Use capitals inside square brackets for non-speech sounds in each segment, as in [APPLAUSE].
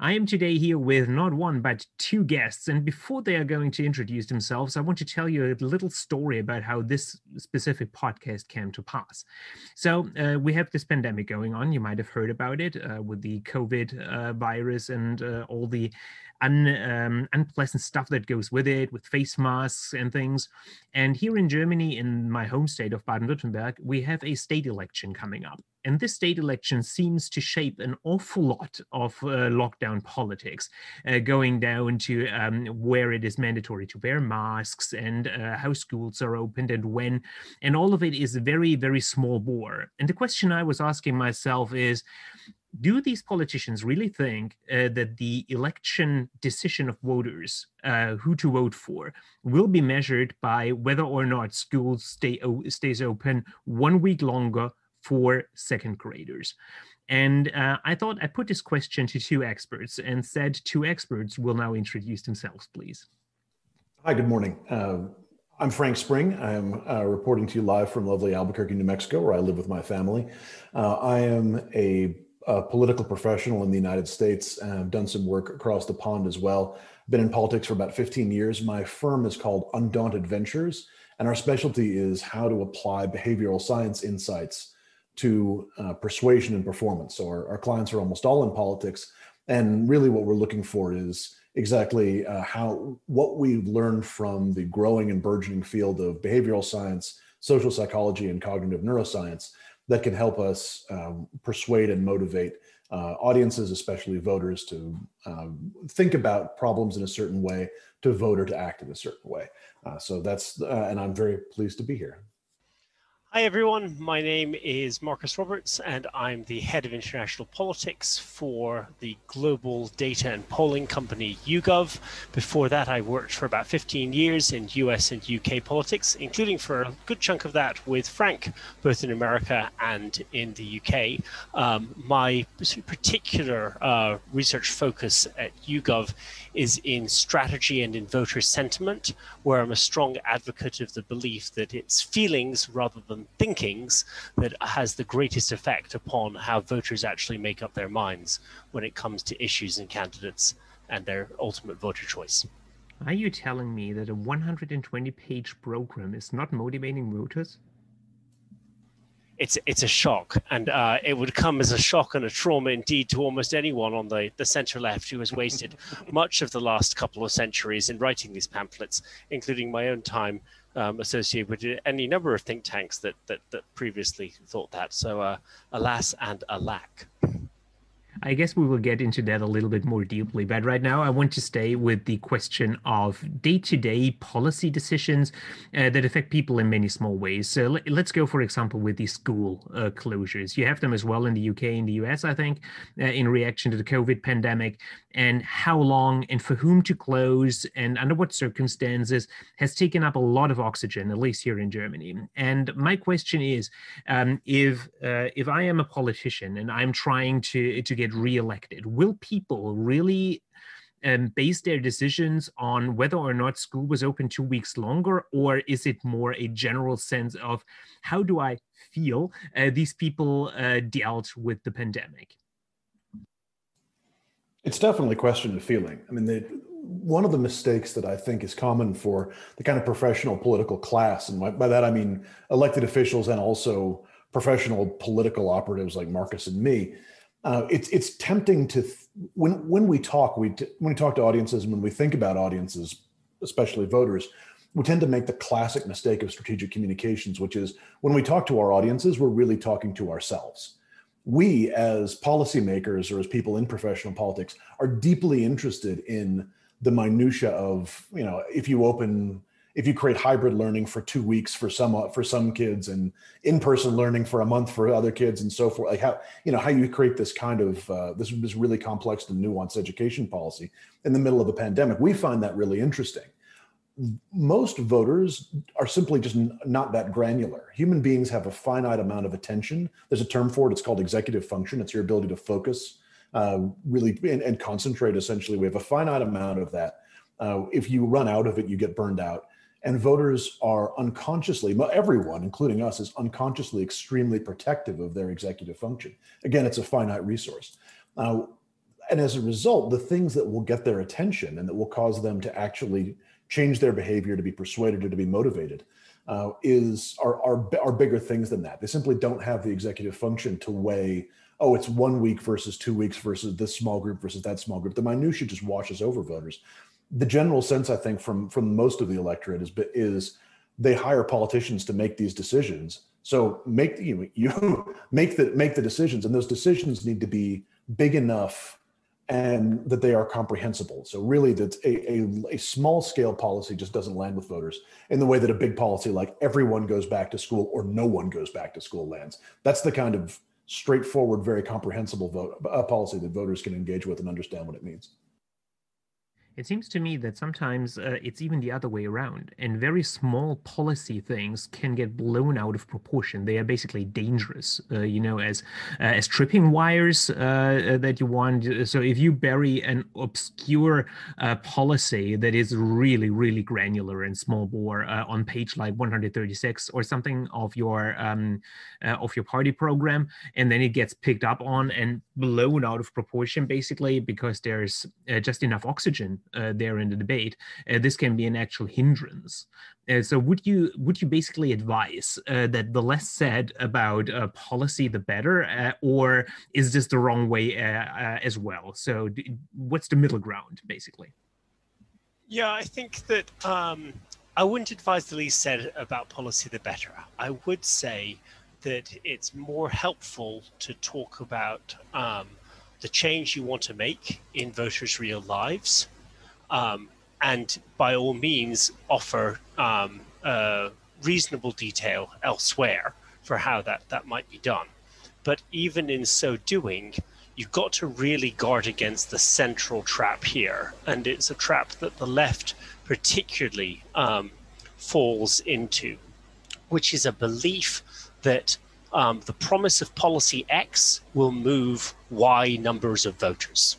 I am today here with not one, but two guests. And before they are going to introduce themselves, I want to tell you a little story about how this specific podcast came to pass. So, uh, we have this pandemic going on. You might have heard about it uh, with the COVID uh, virus and uh, all the un, um, unpleasant stuff that goes with it, with face masks and things. And here in Germany, in my home state of Baden Württemberg, we have a state election coming up. And this state election seems to shape an awful lot of uh, lockdown politics, uh, going down to um, where it is mandatory to wear masks and uh, how schools are opened and when. And all of it is very, very small bore. And the question I was asking myself is do these politicians really think uh, that the election decision of voters, uh, who to vote for, will be measured by whether or not schools stay stays open one week longer for second graders? And uh, I thought I put this question to two experts and said two experts will now introduce themselves, please. Hi, good morning. Uh, I'm Frank Spring. I'm uh, reporting to you live from lovely Albuquerque, New Mexico, where I live with my family. Uh, I am a a political professional in the United States and I've done some work across the pond as well. Been in politics for about 15 years. My firm is called Undaunted Ventures, and our specialty is how to apply behavioral science insights to uh, persuasion and performance. So our, our, clients are almost all in politics, and really what we're looking for is exactly uh, how what we've learned from the growing and burgeoning field of behavioral science, social psychology, and cognitive neuroscience that can help us um, persuade and motivate uh, audiences, especially voters, to um, think about problems in a certain way, to vote or to act in a certain way. Uh, so that's, uh, and I'm very pleased to be here. Hi, everyone. My name is Marcus Roberts, and I'm the head of international politics for the global data and polling company YouGov. Before that, I worked for about 15 years in US and UK politics, including for a good chunk of that with Frank, both in America and in the UK. Um, my particular uh, research focus at YouGov is in strategy and in voter sentiment, where I'm a strong advocate of the belief that it's feelings rather than thinkings that has the greatest effect upon how voters actually make up their minds when it comes to issues and candidates and their ultimate voter choice. Are you telling me that a 120 page program is not motivating voters? It's it's a shock, and uh, it would come as a shock and a trauma indeed to almost anyone on the the centre left who has wasted [LAUGHS] much of the last couple of centuries in writing these pamphlets, including my own time um, associated with any number of think tanks that that, that previously thought that. So, uh, alas and alack. I guess we will get into that a little bit more deeply, but right now I want to stay with the question of day to day policy decisions uh, that affect people in many small ways. So let, us go, for example, with the school uh, closures. You have them as well in the UK and the US, I think, uh, in reaction to the COVID pandemic, and how long and for whom to close and under what circumstances has taken up a lot of oxygen, at least here in Germany. And my question is um, if, uh, if I am a politician and I'm trying to, to get get reelected, will people really um, base their decisions on whether or not school was open two weeks longer, or is it more a general sense of how do I feel uh, these people uh, dealt with the pandemic? It's definitely a question of feeling. I mean, one of the mistakes that I think is common for the kind of professional political class, and by that I mean elected officials and also professional political operatives like Marcus and me, uh, it's it's tempting to th- when when we talk we t- when we talk to audiences and when we think about audiences, especially voters, we tend to make the classic mistake of strategic communications, which is when we talk to our audiences, we're really talking to ourselves. We, as policymakers or as people in professional politics, are deeply interested in the minutia of you know if you open if you create hybrid learning for two weeks for some for some kids and in-person learning for a month for other kids and so forth like how you know how you create this kind of uh, this this really complex and nuanced education policy in the middle of a pandemic we find that really interesting. Most voters are simply just not that granular. Human beings have a finite amount of attention. There's a term for it. It's called executive function. It's your ability to focus uh, really and, and, concentrate essentially. We have a finite amount of that. Uh, if you run out of it you get burned out and voters are unconsciously everyone including us is unconsciously extremely protective of their executive function again it's a finite resource and as a result, the things that will get their attention and that will cause them to actually change their behavior, to be persuaded or to be motivated, uh, is are, are are bigger things than that. They simply don't have the executive function to weigh. Oh, it's one week versus two weeks versus this small group versus that small group. The minutia just washes over voters. The general sense, I think, from from most of the electorate is is they hire politicians to make these decisions. So make you [LAUGHS] you make the make the decisions, and those decisions need to be big enough and that they are comprehensible. So really that a, a, a, small scale policy just doesn't land with voters in the way that a big policy like everyone goes back to school or no one goes back to school lands. That's the kind of straightforward, very comprehensible vote, uh, policy that voters can engage with and understand what it means. It seems to me that sometimes uh, it's even the other way around, and very small policy things can get blown out of proportion. They are basically dangerous, uh, you know, as uh, as tripping wires uh, uh, that you want. So if you bury an obscure uh, policy that is really, really granular and small bore on page like 136 or something of your um, of your party program, and then it gets picked up on and blown out of proportion, basically because there's just enough oxygen uh, there in the debate, uh, this can be an actual hindrance. Uh, so would you would you basically advise uh, that the less said about uh, policy, the better, uh, or is this the wrong way as well? So what's the middle ground, basically? Yeah, I think that um, I wouldn't advise the least said about policy, the better. I would say that it's more helpful to talk about um, the change you want to make in voters' real lives um, and by all means offer um, uh, reasonable detail elsewhere for how that, that might be done. But even in so doing, you've got to really guard against the central trap here. And it's a trap that the left particularly um, falls into, which is a belief that um, the promise of policy X will move Y numbers of voters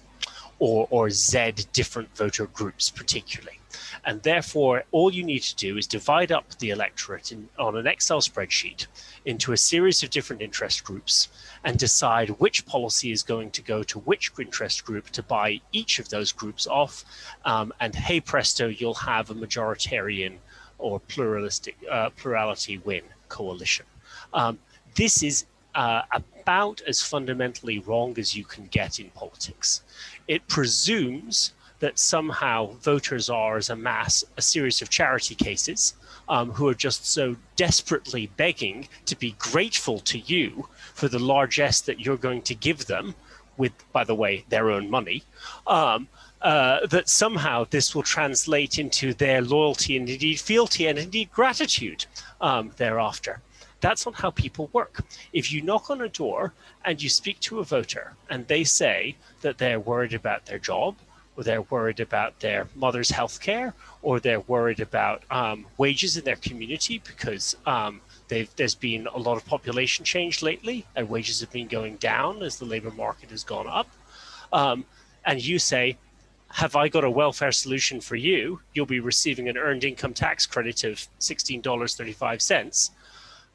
or, or Z different voter groups, particularly. And therefore, all you need to do is divide up the electorate in, on an Excel spreadsheet into a series of different interest groups and decide which policy is going to go to which interest group to buy each of those groups off. Um, and hey presto, you'll have a majoritarian or pluralistic uh, plurality win coalition. Um, this is uh, about as fundamentally wrong as you can get in politics. It presumes that somehow voters are, as a mass, a series of charity cases um, who are just so desperately begging to be grateful to you for the largesse that you're going to give them, with, by the way, their own money. Um, uh, that somehow this will translate into their loyalty and indeed fealty and indeed gratitude um, thereafter. That's not how people work. If you knock on a door and you speak to a voter and they say that they're worried about their job, or they're worried about their mother's health care, or they're worried about um, wages in their community because um, there's been a lot of population change lately and wages have been going down as the labor market has gone up. Um, and you say, have I got a welfare solution for you? You'll be receiving an earned income tax credit of $16.35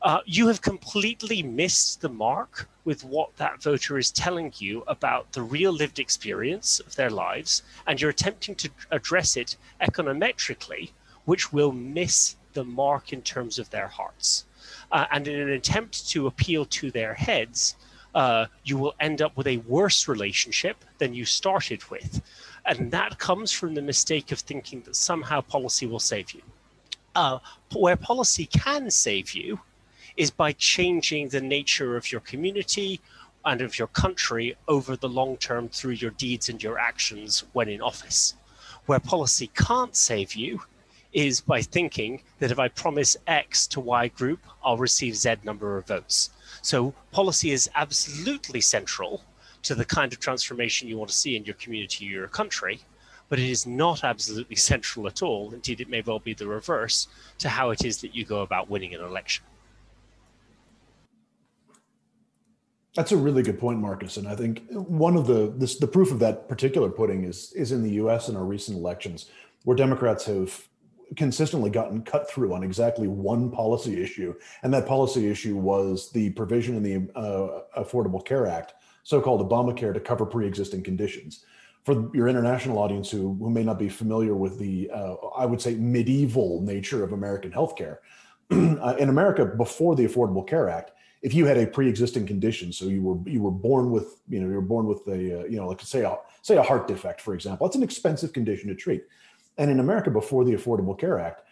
uh, you have completely missed the mark with what that voter is telling you about the real lived experience of their lives, and you're attempting to address it econometrically, which will miss the mark in terms of their hearts. Uh, and in an attempt to appeal to their heads, uh, you will end up with a worse relationship than you started with. And that comes from the mistake of thinking that somehow policy will save you. Uh, where policy can save you is by changing the nature of your community and of your country over the long term through your deeds and your actions when in office. Where policy can't save you is by thinking that if I promise X to Y group, I'll receive Z number of votes. So policy is absolutely central to the kind of transformation you want to see in your community or your country, but it is not absolutely [LAUGHS] central at all. Indeed, it may well be the reverse to how it is that you go about winning an election. That's a really good point, Marcus. And I think one of the this, the proof of that particular pudding is is in the U.S. in our recent elections, where Democrats have consistently gotten cut through on exactly one policy issue, and that policy issue was the provision in the uh, Affordable Care Act so-called Obamacare to cover pre-existing conditions. For your international audience who, who may not be familiar with the, uh, I would say, medieval nature of American healthcare, [CLEARS THROAT] uh, in America before the Affordable Care Act, if you had a pre-existing condition, so you were you were born with you know you were born with a uh, you know like say a say a heart defect, for example, that's an expensive condition to treat. And in America before the Affordable Care Act,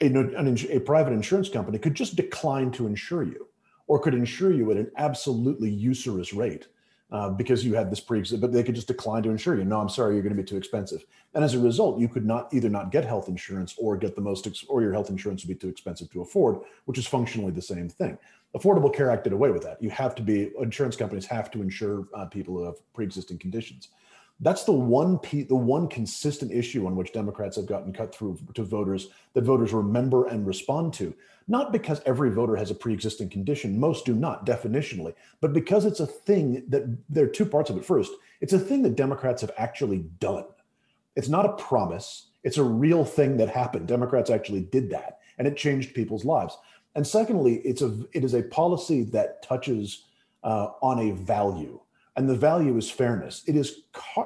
a, an, a private insurance company could just decline to insure you, or could insure you at an absolutely usurious rate uh, because you had this pre but they could just decline to insure you. No, I'm sorry, you're going to be too expensive. And as a result, you could not either not get health insurance or get the most, ex- or your health insurance would be too expensive to afford, which is functionally the same thing. Affordable Care Act did away with that. You have to be, insurance companies have to insure uh, people who have pre existing conditions. That's the one pe- the one consistent issue on which Democrats have gotten cut through to voters that voters remember and respond to. Not because every voter has a pre-existing condition, most do not definitionally, but because it's a thing that there are two parts of it. First, it's a thing that Democrats have actually done. It's not a promise, it's a real thing that happened. Democrats actually did that, and it changed people's lives. And secondly, it's a it is a policy that touches uh, on a value and the value is fairness. It is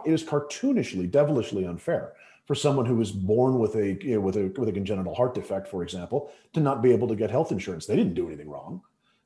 it is cartoonishly, devilishly unfair for someone who was born with a you know, with a with a congenital heart defect, for example, to not be able to get health insurance. They didn't do anything wrong,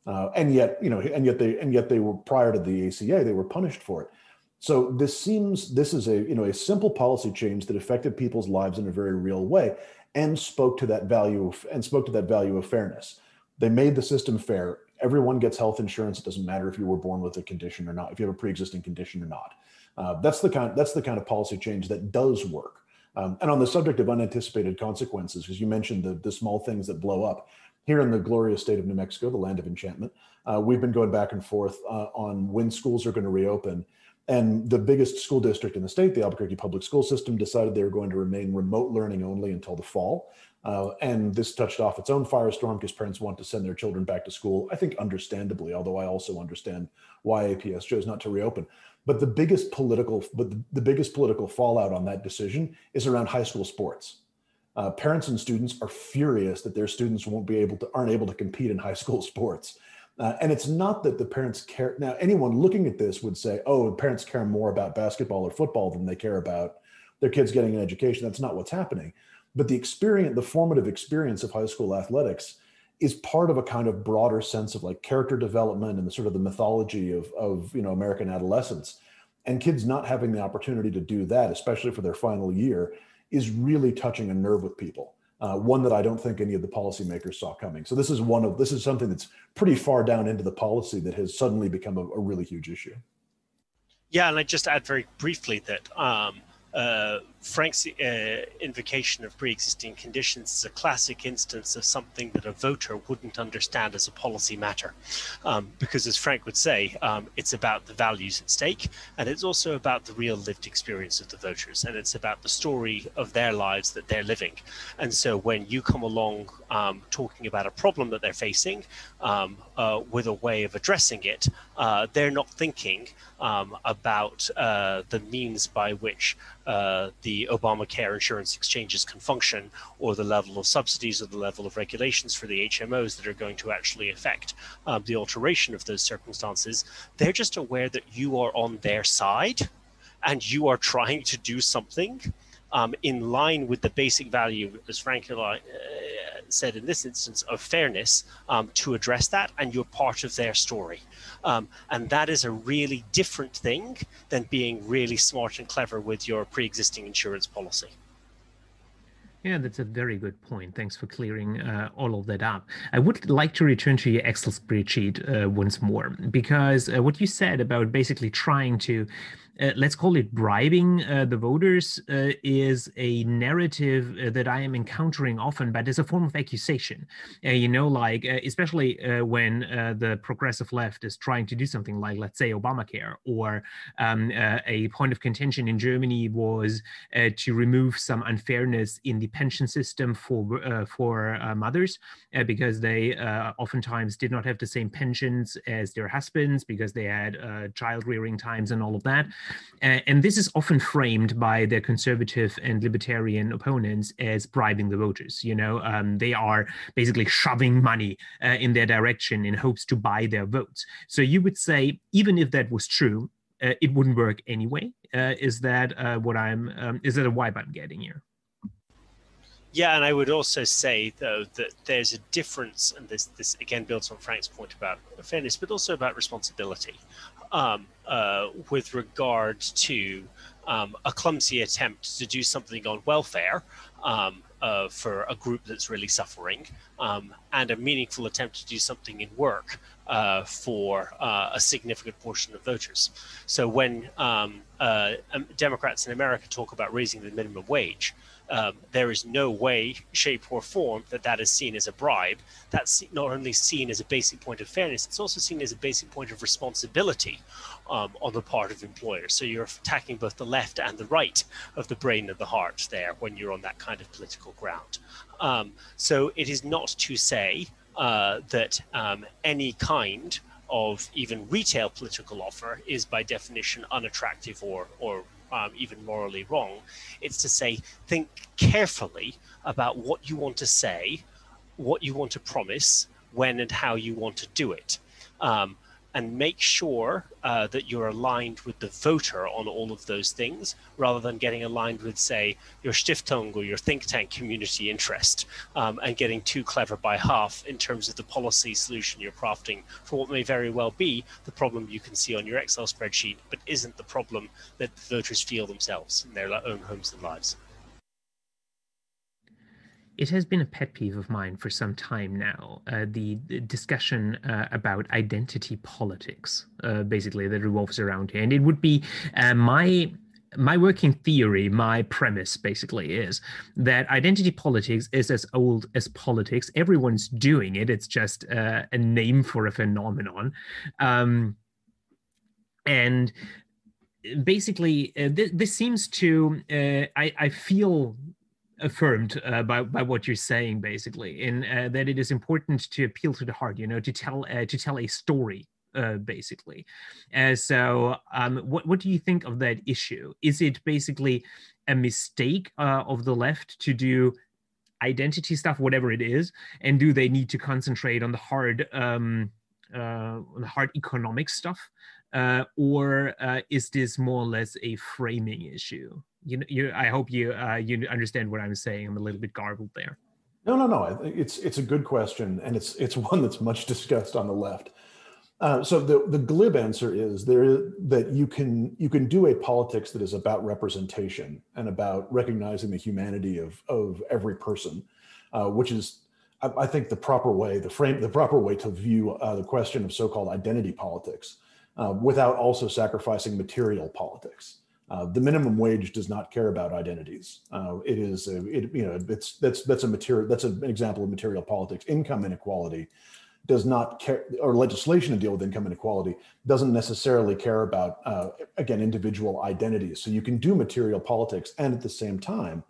uh, and yet you know, and yet they and yet they were prior to the ACA, they were punished for it. So this seems this is a you know a simple policy change that affected people's lives in a very real way and spoke to that value of, and spoke to that value of fairness. They made the system fair everyone gets health insurance. It doesn't matter if you were born with a condition or not, if you have a pre-existing condition or not. Uh, that's the kind. That's the kind of policy change that does work. Um, and on the subject of unanticipated consequences, because you mentioned the the small things that blow up here in the glorious state of New Mexico, the land of enchantment, uh, we've been going back and forth uh, on when schools are going to reopen. And the biggest school district in the state, the Albuquerque Public School System, decided they were going to remain remote learning only until the fall. Uh, and this touched off its own firestorm because parents want to send their children back to school. I think understandably, although I also understand why APS chose not to reopen. But the biggest political, but the, the biggest political fallout on that decision is around high school sports. Uh, parents and students are furious that their students won't be able to aren't able to compete in high school [LAUGHS] sports. Uh, and it's not that the parents care. Now, anyone looking at this would say, "Oh, parents care more about basketball or football than they care about their kids getting an education." That's not what's happening but the experience the formative experience of high school athletics is part of a kind of broader sense of like character development and the sort of the mythology of, of you know american adolescence. And kids not having the opportunity to do that especially for their final year is really touching a nerve with people uh, one that i don't think any of the policymakers saw coming. So this is one of this is something that's pretty far down into the policy that has suddenly become a, a really huge issue. Yeah and i just add very briefly that um, uh, Frank's uh, invocation of pre-existing conditions is a classic instance of something that a voter wouldn't understand as a policy matter, um, because as Frank would say, um, it's about the values at stake, and it's also about the real lived experience of the voters, and it's about the story of their lives that they're living. And so when you come along um, talking about a problem that they're facing um, uh, with a way of addressing it, uh, they're not thinking um, about uh, the means by which uh, Obamacare insurance exchanges can function, or the level of subsidies or the level of regulations for the HMOs that are going to actually affect um, the alteration of those circumstances. They're just aware that you are on their side and you are trying to do something um, in line with the basic value, as Frank uh, said in this instance, of fairness um, to address that, and you're part of their story. Um, and that is a really different thing than being really smart and clever with your pre existing insurance policy. Yeah, that's a very good point. Thanks for clearing uh, all of that up. I would like to return to your Excel spreadsheet uh, once more because uh, what you said about basically trying to uh, let's call it bribing uh, the voters uh, is a narrative uh, that I am encountering often, but it's a form of accusation. Uh, you know, like uh, especially when the progressive left is trying to do something like, let's say, Obamacare, or um, a point of contention in Germany was to remove some unfairness in the pension system for for mothers because they oftentimes did not have the same pensions as their husbands because they had child rearing times and all of that. Uh, and this is often framed by their conservative and libertarian opponents as bribing the voters. You know, um, they are basically shoving money uh, in their direction in hopes to buy their votes. So you would say, even if that was true, uh, it wouldn't work anyway. Uh, is that uh, what I'm? Um, is that a vibe I'm getting here? Yeah, and I would also say though that there's a difference, and this this again builds on Frank's point about fairness, but also about responsibility, um, uh, with regard to um, a clumsy attempt to do something on welfare. Um, uh, for a group that's really suffering, um, and a meaningful attempt to do something in work uh, for uh, a significant portion of voters. So when um, uh, um, Democrats in America talk about raising the minimum wage, um, there is no way, shape, or form that that is seen as a bribe. That's not only seen as a basic point of fairness, it's also seen as a basic point of responsibility um, on the part of employers. So you're attacking both the left and the right of the brain and the heart there when you're on that kind of political ground. Um, so it is not to say uh, that um, any kind of even retail political offer is by definition unattractive or, or um, even morally wrong. It's to say, think carefully about what you want to say, what you want to promise, when and how you want to do it. Um, and make sure uh, that you're aligned with the voter on all of those things rather than getting aligned with, say, your Stiftung or your think tank community interest um, and getting too clever by half in terms of the policy solution you're crafting for what may very well be the problem you can see on your Excel spreadsheet, but isn't the problem that voters feel themselves in their own homes and lives it has been a pet peeve of mine for some time now. Uh, the, the, discussion uh, about identity politics, uh, basically, that revolves around here, and it would be uh, my my working theory, my premise basically is that identity politics is as old as politics. Everyone's doing it. It's just uh, a name for a phenomenon, um, and basically, uh, th- this seems to I, I feel affirmed uh, by, by what you're saying basically in uh, that it is important to appeal to the heart you know to tell uh, to tell a story uh, basically. Uh, so um, what, what do you think of that issue? Is it basically a mistake uh, of the left to do identity stuff whatever it is and do they need to concentrate on the hard um, on the hard economic stuff? Or is this more or less a framing issue you you I hope you uh, you understand what I'm saying. I'm a little bit garbled there. No, no, no. It's it's a good question, and it's it's [LAUGHS] one that's much discussed on the left. Uh, so the the glib answer is there that you can you can do a politics that is about representation and about recognizing the humanity of of every person, uh, which is I, I, think the proper way the frame the proper way to view uh, the question of so-called identity politics, uh, without also sacrificing material politics. Uh, the minimum wage does not care about identities. Uh, it is, a, it, you know, it's that's that's a material that's an example of material politics. Income inequality does not care, or legislation to deal with income inequality doesn't necessarily care about uh, again individual identities. So you can do material politics and at the same time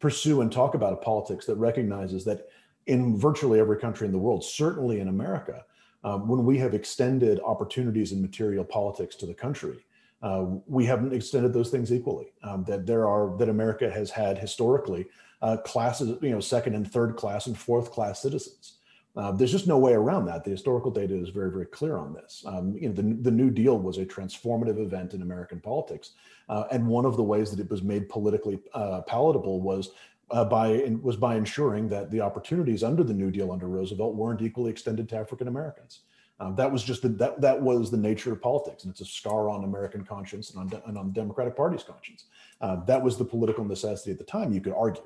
pursue and talk about a politics that recognizes that in virtually every country in the world, certainly in America, um, when we have extended opportunities in material politics to the country uh, we haven't extended those things equally. Um, that there are that America has had historically uh, classes, you know, second and third class and fourth class citizens. Uh, there's just no way around that. The historical data is very, very clear on this. Um, you know, the, the New Deal was a transformative event in American politics, uh, and one of the ways that it was made politically uh, palatable was uh, by was by ensuring that the opportunities under the New Deal under Roosevelt weren't equally extended to African Americans. Um, that was just the, that that was the nature of politics, and it's a scar on American conscience and on, and on the Democratic Party's conscience. Uh, that was the political necessity at the time. You could argue.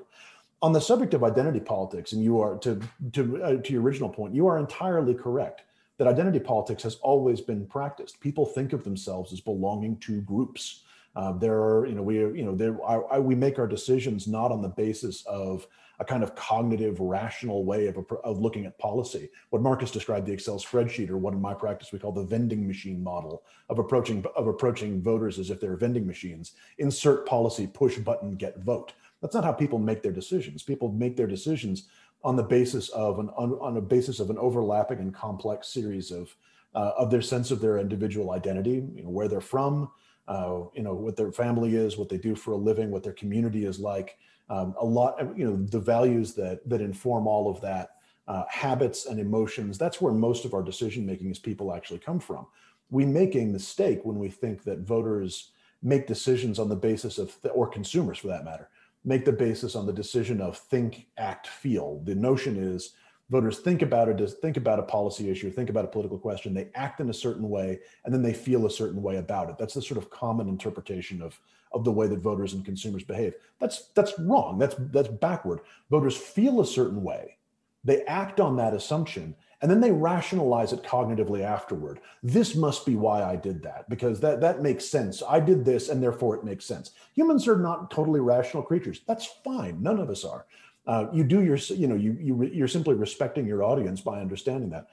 On the subject of identity politics, and you are to to uh, to your original point, you are entirely correct that identity politics has always been practiced. People think of themselves as belonging to groups. Uh, there are, you know, we, you know, there are, we make our decisions not on the basis of a kind of cognitive, rational way of, of looking at policy. What Marcus described the Excel spreadsheet, or what in my practice we call the vending machine model of approaching of approaching voters as if they're vending machines. Insert policy, push button, get vote. That's not how people make their decisions. People make their decisions on the basis of an on, on a basis of an overlapping and complex series of uh, of their sense of their individual identity, you know, where they're from, uh, you know, what their family is, what they do for a living, what their community is like, um, a lot of you know the values that that inform all of that uh, habits and emotions that's where most of our decision making as people actually come from we make a mistake when we think that voters make decisions on the basis of, or consumers for that matter, make the basis on the decision of think, act, feel. The notion is voters think about it, think about a policy issue, think about a political question, they act in a certain way, and then they feel a certain way about it. That's the sort of common interpretation of, of the way that voters and consumers behave. That's that's wrong. That's that's backward. Voters feel a certain way, they act on that assumption, and then they rationalize it cognitively afterward. This must be why I did that because that that makes sense. I did this, and therefore it makes sense. Humans are not totally rational creatures. That's fine. None of us are. Uh, you do your, you know, you, you you're simply respecting your audience by understanding that.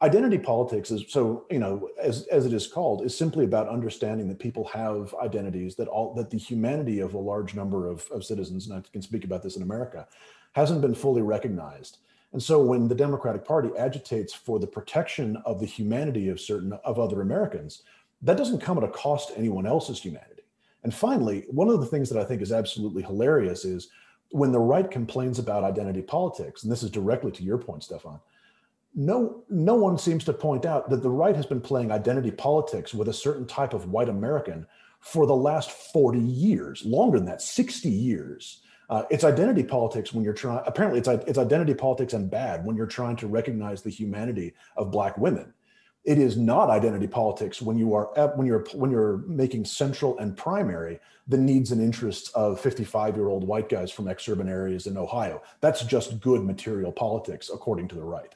Identity politics is so, you know, as as it is called, is simply about understanding that people have identities that all that the humanity of a large number of, of citizens, and I can speak about this in America, hasn't been fully recognized. And so when the Democratic Party agitates for the protection of the humanity of certain of other Americans, that doesn't come at a cost to anyone else's humanity. And finally, one of the things that I think is absolutely hilarious is when the right complains about identity politics, and this is directly to your point, Stefan, no, no one seems to point out that the right has been playing identity politics with a certain type of white American for the last 40 years, longer than that, 60 years. Uh, it's identity politics when you're trying, apparently, it's, it's identity politics and bad when you're trying to recognize the humanity of Black women it is not identity politics when you are when you're when you're making central and primary the needs and interests of 55 year old white guys from exurban areas in ohio. That's just good material politics according to the right.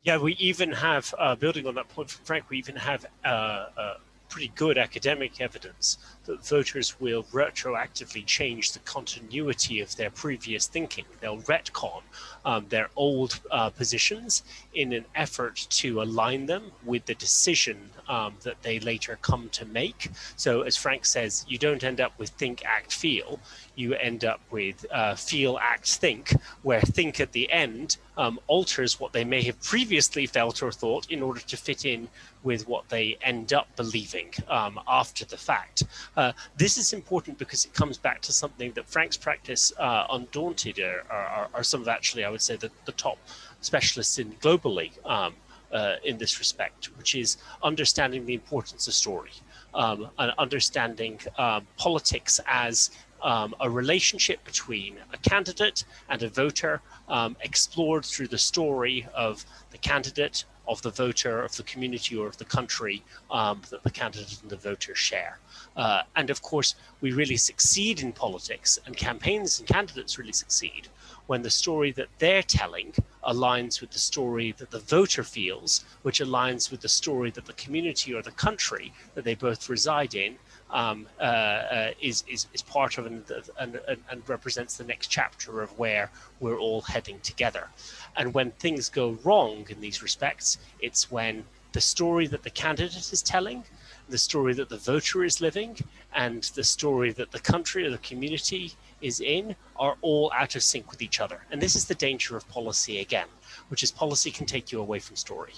Yeah we even have uh, building on that point frank we even have uh, uh, pretty good academic evidence that voters will retroactively change the continuity of their previous thinking. They'll retcon um, their old uh, positions in an effort to align them with the decision um, that they later come to make. So, as Frank says, you don't end up with think, act, feel. You end up with uh, feel, act, think, where think at the end um, alters what they may have previously felt or thought in order to fit in with what they end up believing um, after the fact. Uh, this is important because it comes back to something that Frank's practice, uh, Undaunted, are, are, are, some of actually, I would say, the, the top specialists in globally um, uh, in this respect, which is understanding the importance of story um, and understanding um, politics as um, a relationship between a candidate and a voter um, explored through the story of the candidate, of the voter, of the community, or of the country um, that the candidate and the voter share. Uh, and of course, we really succeed in politics, and campaigns and candidates really succeed when the story that they're telling aligns with the story that the voter feels, which aligns with the story that the community or the country that they both reside in um, uh, uh, is, is, is part of and, and, and represents the next chapter of where we're all heading together. And when things go wrong in these respects, it's when the story that the candidate is telling, the story that the voter is living, and the story that the country or the community is in are all out of sync with each other. And this is the danger of policy again, which is policy can take you away from story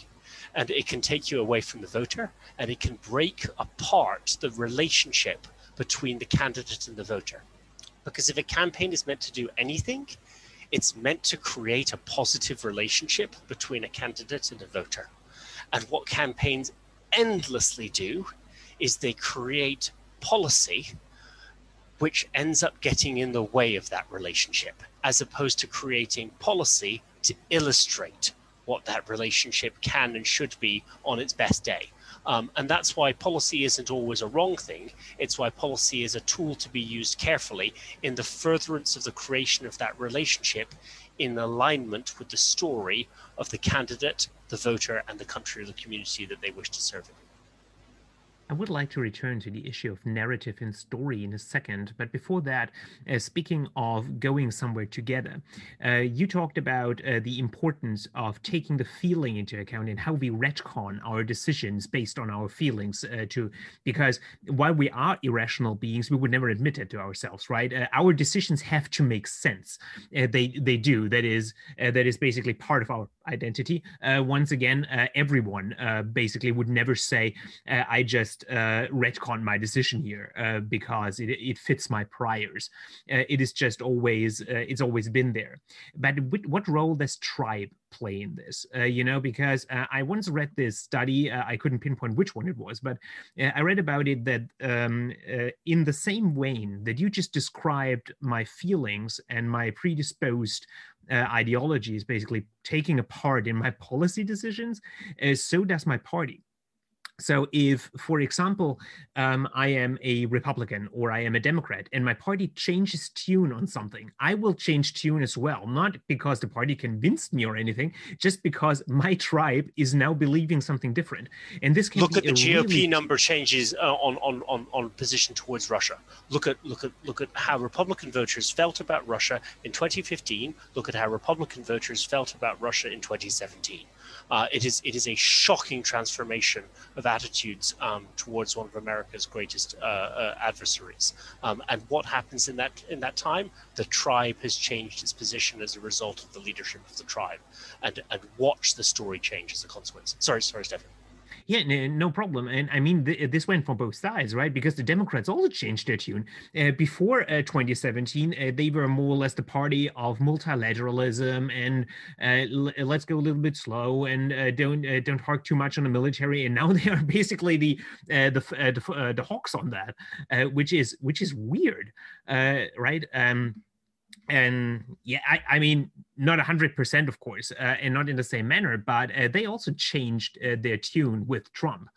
and it can take you away from the voter and it can break apart the relationship between the candidate and the voter. Because if a campaign is meant to do anything, it's meant to create a positive relationship between a candidate and a voter. And what campaigns endlessly do is they create policy which ends up getting in the way of that relationship, as opposed to creating policy to illustrate what that relationship can and should be on its best day. Um, and that's why policy isn't always a wrong thing. It's why policy is a tool to be used carefully in the furtherance of the creation of that relationship in alignment with the story of the candidate, the voter, and the country or the community that they wish to serve. I would like to return to the issue of narrative and story in a second, but before that, uh, speaking of going somewhere together, uh, you talked about uh, the importance of taking the feeling into account and how we retcon our decisions based on our feelings. Uh, to because while we are irrational beings, we would never admit it to ourselves, right? Uh, our decisions have to make sense. Uh, they they do. That is that is basically part of our identity. Uh, once again, uh, everyone uh, basically would never say, uh, I just uh, retcon my decision here uh, because it, it fits my priors. it is just always, it's always been there. But what role does tribe play in this? you know, because I once read this study, I couldn't pinpoint which one it was, but I read about it that um, in the same vein that you just described my feelings and my predisposed uh, ideology is basically taking a part in my policy decisions, uh, so does my party. So, if, for example, um, I am a Republican or I am a Democrat and my party changes tune on something, I will change tune as well, not because the party convinced me or anything, just because my tribe is now believing something different. And this can look at the GOP really... number changes uh, on, on on on position towards Russia. Look at look at look at how Republican voters felt about Russia in 2015. Look at how Republican voters felt about Russia in 2017. Uh, it is it is a shocking transformation of attitudes um, towards one of America's greatest uh, uh, adversaries. Um, and what happens in that in that time? The tribe has changed its position as a result of the leadership of the tribe, and and watch the story change as a consequence. Sorry, sorry, Stefan. Yeah, no problem. And I mean, th- this went for both sides, right? Because the Democrats also changed their tune. Uh, before uh, 2017, uh, they were more or less the party of multilateralism and uh, l- let's go a little bit slow and uh, don't uh, don't hark too much on the military. And now [LAUGHS] they are basically the the the, the hawks on that, which is which is weird, right? Um, and yeah i, I mean not 100% of course uh, and not in the same manner but uh, they also changed uh, their tune with trump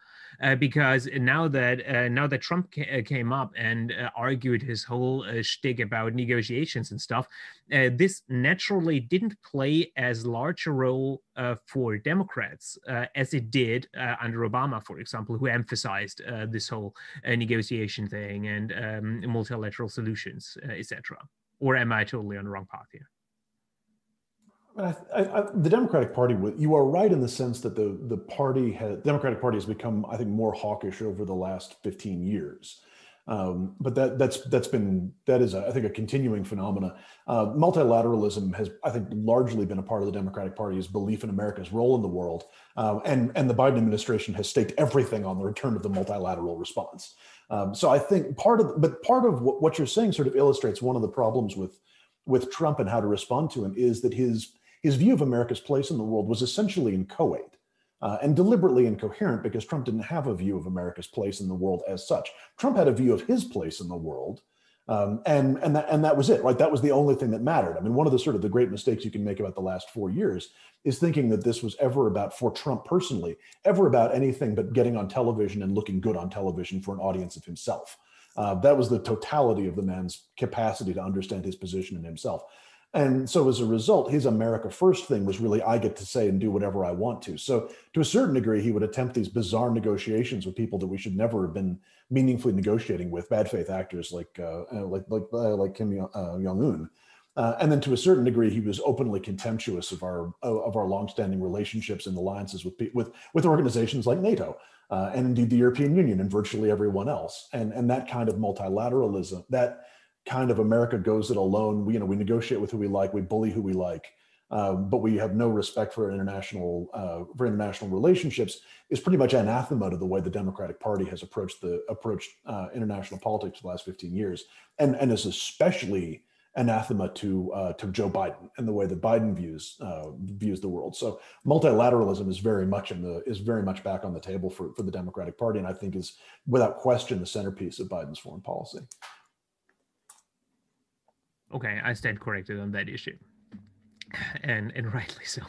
uh, because now that uh, now that Trump ca- uh, came up and argued his whole uh, shtick about negotiations and stuff, this naturally didn't play as large a role for Democrats as it did under Obama, for example, who emphasized this whole negotiation thing and um, multilateral solutions, etc or am I totally on the wrong path here? I, I, the Democratic Party, you are right in the sense that the the party has, Democratic Party has become, I think, more hawkish over the last 15 years. Um, but that that's that's been that is a, I think a continuing phenomena. Uh, multilateralism has I think largely been a part of the Democratic Party's belief in America's role in the world, uh, and and the Biden administration has staked everything on the return of the multilateral response. Um, so I think part of, but part of what, you're saying sort of illustrates one of the problems with with Trump and how to respond to him is that his his view of America's place in the world was essentially inchoate uh, and deliberately incoherent because Trump didn't have a view of America's place in the world as such. Trump had a view of his place in the world, um, and and that and that was it, right? That was the only thing that mattered. I mean, one of the sort of the great mistakes you can make about the last four years is thinking that this was ever about for Trump personally, ever about anything but getting on television and looking good on television for an audience of himself. Uh, that was the totality of the man's capacity to understand his position in himself. And so as a result, his America First thing was really, I get to say and do whatever I want to. So to a certain degree, he would attempt these bizarre negotiations with people that we should never have been meaningfully negotiating with, bad faith actors like uh, uh like like uh, like Kim uh, Jong Un. Uh, and then to a certain degree, he was openly contemptuous of our of our longstanding relationships and alliances with with with organizations like NATO uh, and indeed the European Union and virtually everyone else. And and that kind of multilateralism, that kind of America goes it alone. We, you know, we negotiate with who we like, we bully who we like, um, but we have no respect for international uh, for international relationships. Is pretty much anathema to the way the Democratic Party has approached the approached uh, international politics the last 15 years, and and is especially anathema to uh, to Joe Biden and the way that Biden views uh, views the world. So multilateralism is very much in the is very much back on the table for for the Democratic Party, and I think is without question the centerpiece of Biden's foreign policy. Okay, I stand corrected on that issue. And and rightly so.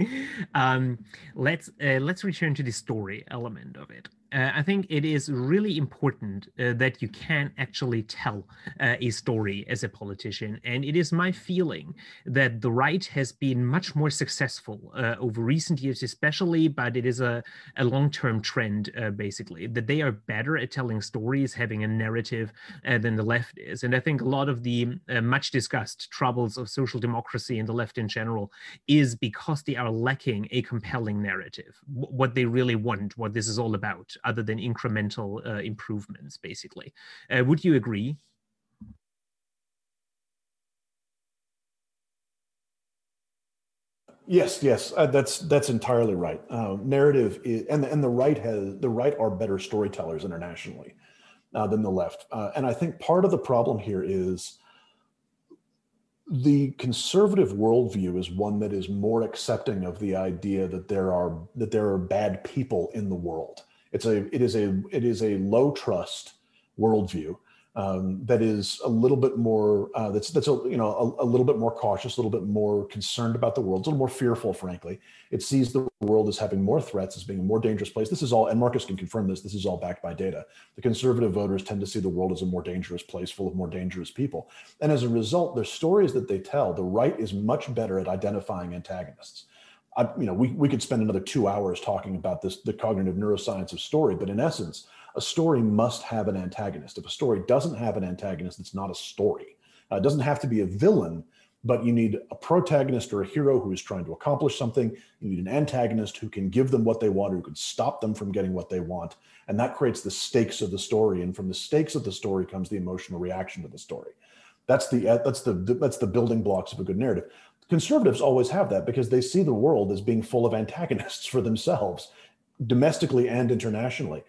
[LAUGHS] um, let's uh, let's return to the story element of it uh, I think it is really important uh, that you can actually tell uh, a story as a politician. And it is my feeling that the right has been much more successful uh, over recent years, especially, but it is a, a long term trend, uh, basically, that they are better at telling stories, having a narrative uh, than the left is. And I think a lot of the much discussed troubles of social democracy and the left in general is because they are lacking a compelling narrative, what they really want, what this is all about other than incremental uh, improvements, basically. Uh, would you agree? Yes, yes, uh, that's that's entirely right. Uh, narrative is, and and the right has the right are better storytellers internationally uh, than the left, uh, and I think part of the problem here is the conservative worldview is one that is more accepting of the idea that there are that there are bad people in the world. It's a it is a it is a low trust worldview um, that is a little bit more uh, that's that's a you know a, a, little bit more cautious, a little bit more concerned about the world, a little more fearful, frankly. It sees the world as having more threats, as being a more dangerous place. This is all, and Marcus can confirm this. This is all backed by data. The conservative voters tend to see the world as a more dangerous place, full of more dangerous people, and as a result, the stories that they tell, the right is much better at identifying antagonists. I, you know, we, we could spend another two hours talking about this, the cognitive neuroscience of story, but in essence, a story must have an antagonist. If a story doesn't have an antagonist, it's not a story. Uh, it doesn't have to be a villain, but you need a protagonist or a hero who is trying to accomplish something. You need an antagonist who can give them what they want, who can stop them from getting what they want. And that creates the stakes of the story. And from the stakes of the story comes the emotional reaction to the story. That's the that's the that's the building blocks of a good narrative. Conservatives always have that because they see the world as being full of antagonists [LAUGHS] for themselves, domestically and internationally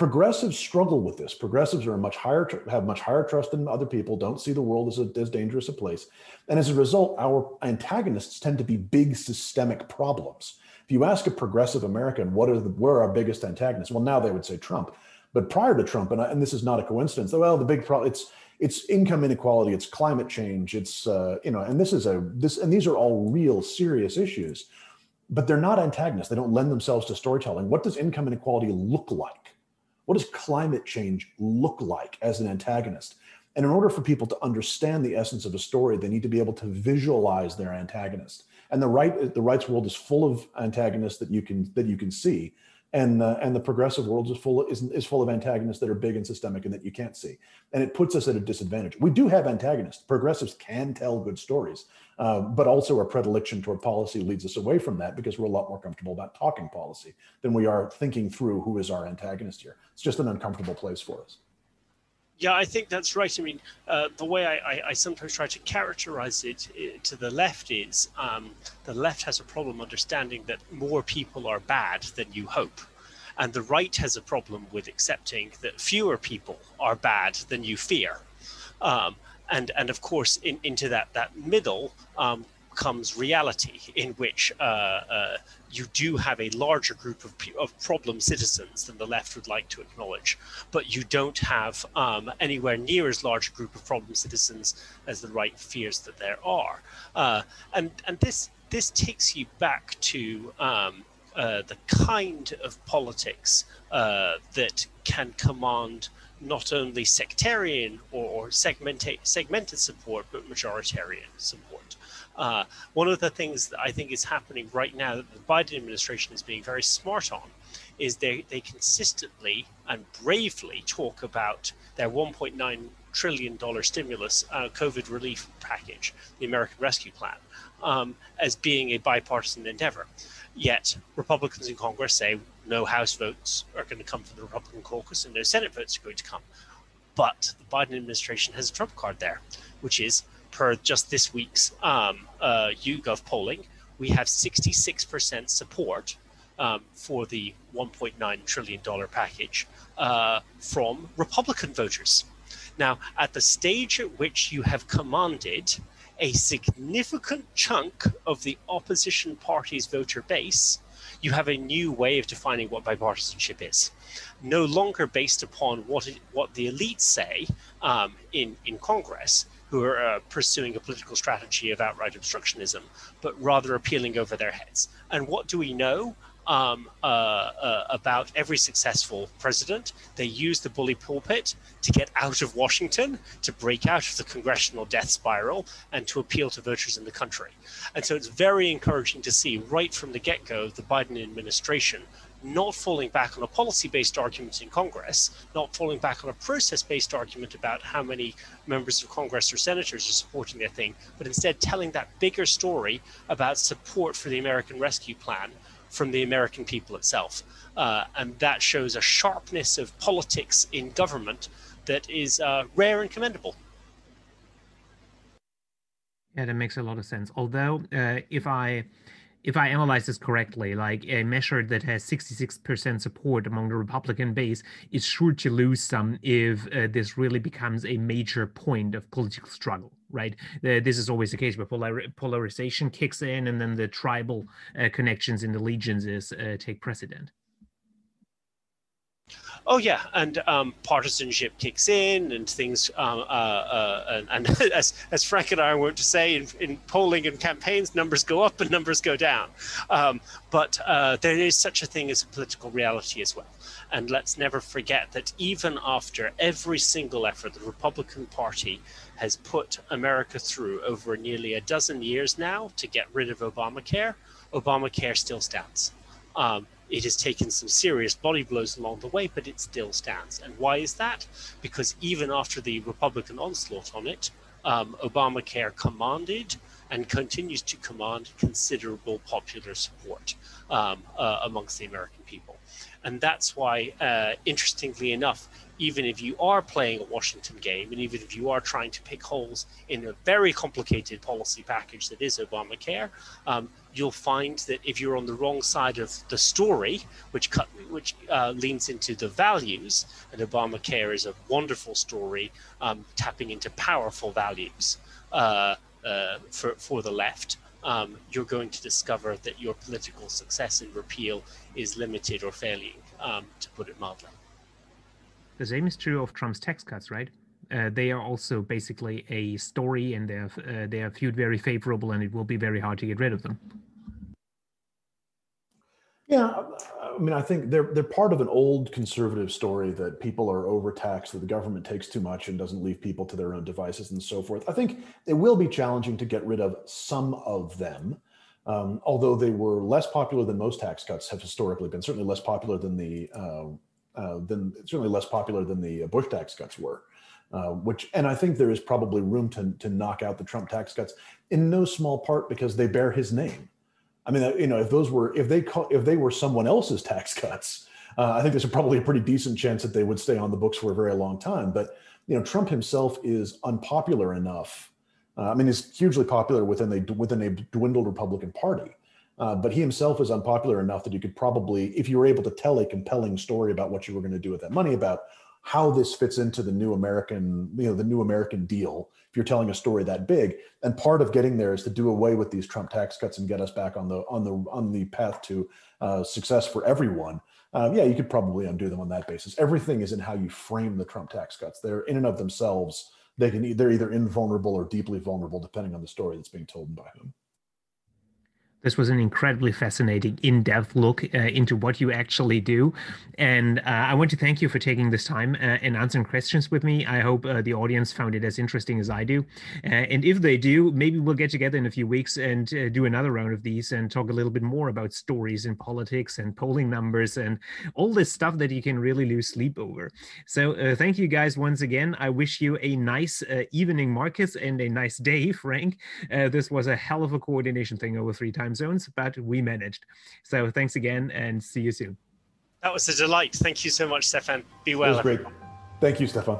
progressives struggle with this. Progressives are much higher have much higher trust in other people, don't see the world as a, as dangerous a place, and as a result, our antagonists tend to be big systemic problems. If you ask a progressive American what are the where are our biggest antagonists, well, now they would say Trump, but prior to Trump, and, I, and this is not a coincidence. Well, the big problem it's it's income inequality, it's climate change, it's uh, you know, and this is a this and these are all real serious issues, but they're not antagonists. They don't lend themselves to storytelling. What does income inequality look like? What does climate change look like as an antagonist? And in order for people to understand the essence of a story, they need to be able to visualize their antagonist. And the right, the rights world is full of antagonists that you can that you can see and uh, and the progressive world is full is, is full of antagonists that are big and systemic and that you can't see. And it puts us at a disadvantage. We do have antagonists. Progressives can tell good stories uh, but also our predilection toward policy leads us away from that because we're a lot more comfortable about talking policy than we are thinking through who is our antagonist here. It's just an uncomfortable place for us yeah, I think that's right. I mean, uh, the way I, I, I, sometimes try to characterize it, it to the left is um, the left has a problem understanding that more people are bad than you hope. And the right has a problem with accepting that fewer people are bad than you fear. Um, and, and of course, in, into that, that middle, um, comes reality in which uh, uh, you do have a larger group of, of problem citizens than the left would like to acknowledge, but you don't have um, anywhere near as large a group of problem citizens as the right fears that there are. Uh, and and this this takes you back to um, uh, the kind of politics uh, that can command not only sectarian or, segmented, segmented support, but majoritarian support. Uh, one of the things that I think is happening right now that the Biden administration is being very smart on is they, they consistently and bravely talk about their $1.9 trillion stimulus uh, COVID relief package, the American Rescue Plan, um, as being a bipartisan endeavor. Yet Republicans in Congress say no House votes are going to come from the Republican caucus and no Senate votes are going to come. But the Biden administration has a trump card there, which is per just this week's um, uh, YouGov polling, we have 66% support um, for the $1.9 trillion package uh, from Republican voters. Now, at the stage at which you have commanded a significant chunk of the opposition party's voter base, you have a new way of defining what bipartisanship is. No longer based upon what it, what the elites say um, in in Congress, who are uh, pursuing a political strategy of outright obstructionism, but rather appealing over their heads. And what do we know? Um, uh, uh, about every successful president. They use the bully pulpit to get out of Washington, to break out of the congressional death spiral, and to appeal to voters in the country. And so it's very encouraging to see right from the get go the Biden administration not falling back on a policy based argument in Congress, not falling back on a process based argument about how many members of Congress or senators are supporting their thing, but instead telling that bigger story about support for the American Rescue Plan from the American people itself. Uh, and that shows a sharpness of politics in government that is uh, rare and commendable. Yeah, that makes a lot of sense. Although, uh, if I if I analyze this correctly, like a measure that has 66% support among the Republican base is sure to lose some if uh, this really becomes a major point of political struggle, right? Uh, this is always the case where polar- polarization kicks in and then the tribal uh, connections in the legions is uh, take precedent. Oh yeah, and um, partisanship kicks in, and things. Um, uh, uh, and, and [LAUGHS] as as Frank and I were to say, in, in, polling and campaigns, numbers go up and numbers go down. Um, but uh, there is such a thing as a political reality as well. And let's never forget that even after every single effort the Republican Party has put America through over nearly a dozen years now to get rid of Obamacare, Obamacare still stands. Um, it has taken some serious body blows along the way, but it still stands. And why is that? Because even after the Republican onslaught on it, um, Obamacare commanded and continues to command considerable popular support um, uh, amongst the American people. And that's why, uh, interestingly enough, even if you are playing a Washington game and even if you are trying to pick holes in a very complicated policy package that is Obamacare, um, you'll find that if you're on the wrong side of the story, which cut, which uh, leans into the values, and Obamacare is a wonderful story um, tapping into powerful values uh, uh, for for the left. Um, you're going to discover that your political success in repeal is limited or failing, um, to put it mildly. The same is true of Trump's tax cuts, right? Uh, they are also basically a story, and they are uh, they are viewed very favorable, and it will be very hard to get rid of them. Yeah, I mean, I think they're they're part of an old conservative story that people are overtaxed, that the government takes too much and doesn't leave people to their own devices and so forth. I think it will be challenging to get rid of some of them, um, although they were less popular than most tax cuts have historically been. Certainly less popular than the uh, uh, than certainly less popular than the Bush tax cuts were. Uh, which and I think there is probably room to to knock out the Trump tax cuts in no small part because they bear his name. I mean, you know, if those were if they call, if they were someone else's tax [LAUGHS] cuts, uh, I think there's probably a pretty decent chance that they would stay on the books for a very long time. But you know, Trump himself is unpopular enough. Uh, I mean, he's hugely popular within a within a dwindled Republican Party. Uh, but he himself is unpopular enough that you could probably, if you were able to tell a compelling story about what you were going to do with that money, about how this fits into the new American, you know, the new American deal. If you're telling a story that big, and part of getting there is to do away with these Trump tax cuts and get us back on the on the on the path to uh, success for everyone. Um, yeah, you could probably undo them on that basis. Everything is in how you frame the Trump tax cuts. They're in and of themselves. They can they're either invulnerable or deeply vulnerable, depending on the story that's being told and by whom. This was an incredibly fascinating, in depth look uh, into what you actually do. And uh, I want to thank you for taking this time uh, and answering questions with me. I hope uh, the audience found it as interesting as I do. Uh, and if they do, maybe we'll get together in a few weeks and uh, do another round of these and talk a little bit more about stories in politics and polling numbers and all this stuff that you can really lose sleep over. So thank you guys once again. I wish you a nice evening, Marcus, and a nice day, [LAUGHS] Frank. this was a hell of a coordination thing over three times time zones, but we managed. So thanks again and see you soon. That was a delight. Thank you so much, Stefan. Be well. It was great. Thank you, Stefan.